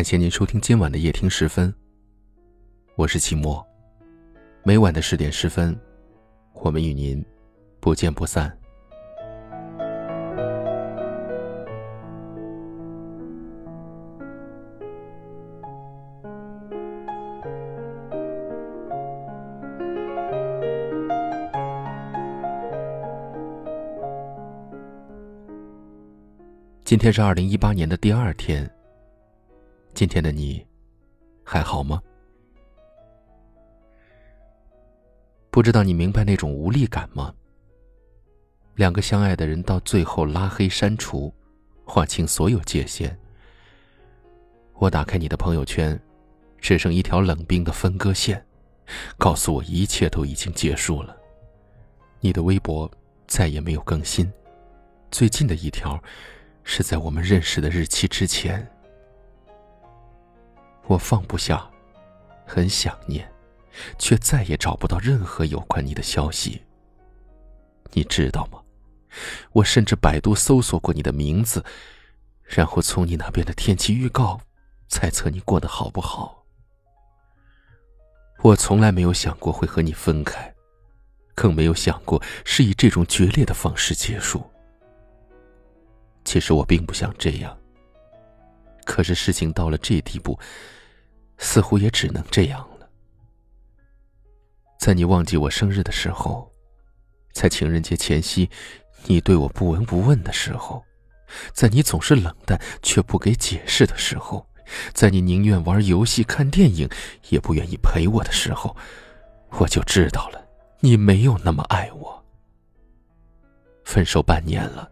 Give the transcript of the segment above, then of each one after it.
感谢您收听今晚的夜听十分。我是齐墨，每晚的十点十分，我们与您不见不散。今天是二零一八年的第二天。今天的你还好吗？不知道你明白那种无力感吗？两个相爱的人到最后拉黑、删除，划清所有界限。我打开你的朋友圈，只剩一条冷冰的分割线，告诉我一切都已经结束了。你的微博再也没有更新，最近的一条。是在我们认识的日期之前，我放不下，很想念，却再也找不到任何有关你的消息。你知道吗？我甚至百度搜索过你的名字，然后从你那边的天气预告猜测你过得好不好。我从来没有想过会和你分开，更没有想过是以这种决裂的方式结束。其实我并不想这样。可是事情到了这地步，似乎也只能这样了。在你忘记我生日的时候，在情人节前夕，你对我不闻不问的时候，在你总是冷淡却不给解释的时候，在你宁愿玩游戏、看电影，也不愿意陪我的时候，我就知道了，你没有那么爱我。分手半年了。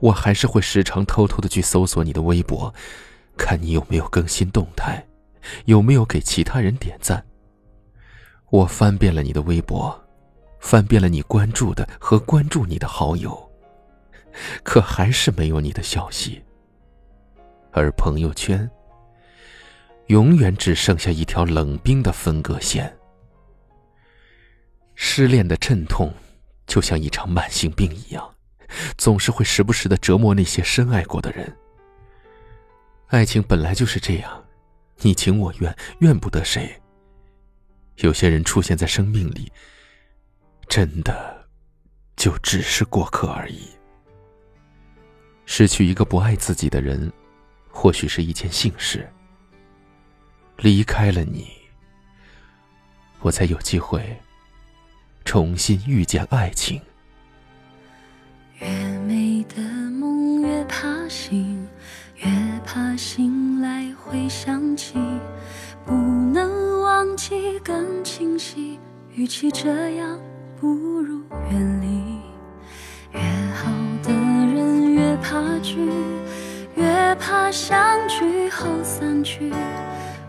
我还是会时常偷偷的去搜索你的微博，看你有没有更新动态，有没有给其他人点赞。我翻遍了你的微博，翻遍了你关注的和关注你的好友，可还是没有你的消息。而朋友圈，永远只剩下一条冷冰的分割线。失恋的阵痛，就像一场慢性病一样。总是会时不时的折磨那些深爱过的人。爱情本来就是这样，你情我愿，怨不得谁。有些人出现在生命里，真的就只是过客而已。失去一个不爱自己的人，或许是一件幸事。离开了你，我才有机会重新遇见爱情。越美的梦越怕醒，越怕醒来回想起，不能忘记更清晰。与其这样，不如远离。越好的人越怕聚，越怕相聚后散去。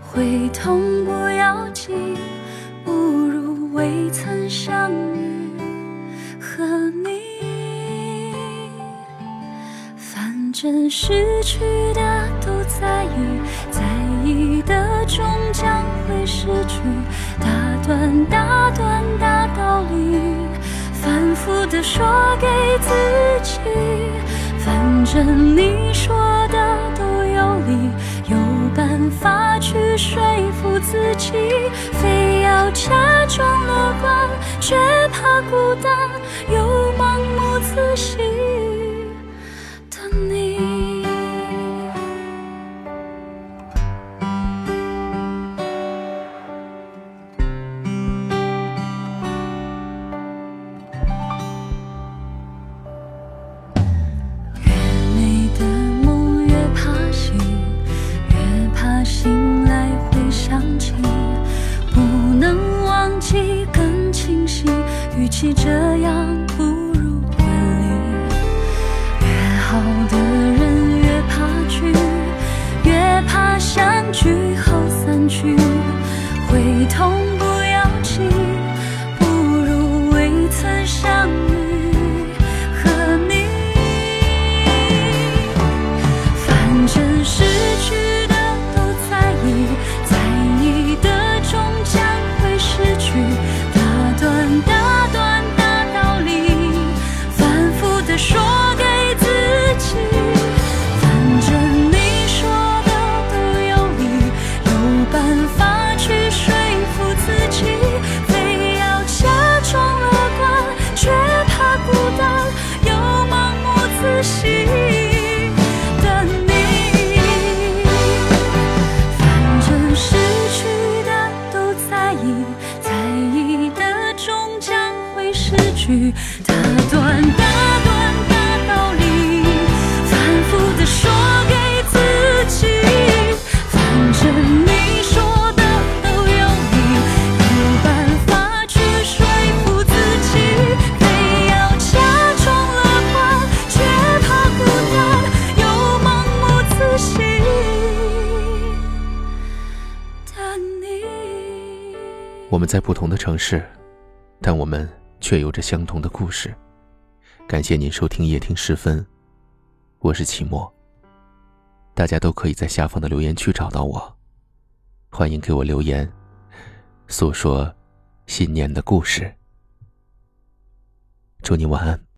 会痛不要紧，不如未曾相遇。和你。真失去的都在意，在意的终将会失去。大段大段大道理，反复的说给自己。反正你说的都有理，有办法去说服自己。非要假装乐观，却怕孤单，又盲目自信。我们在不同的城市，但我们却有着相同的故事。感谢您收听夜听时分，我是齐墨。大家都可以在下方的留言区找到我，欢迎给我留言，诉说新年的故事。祝你晚安。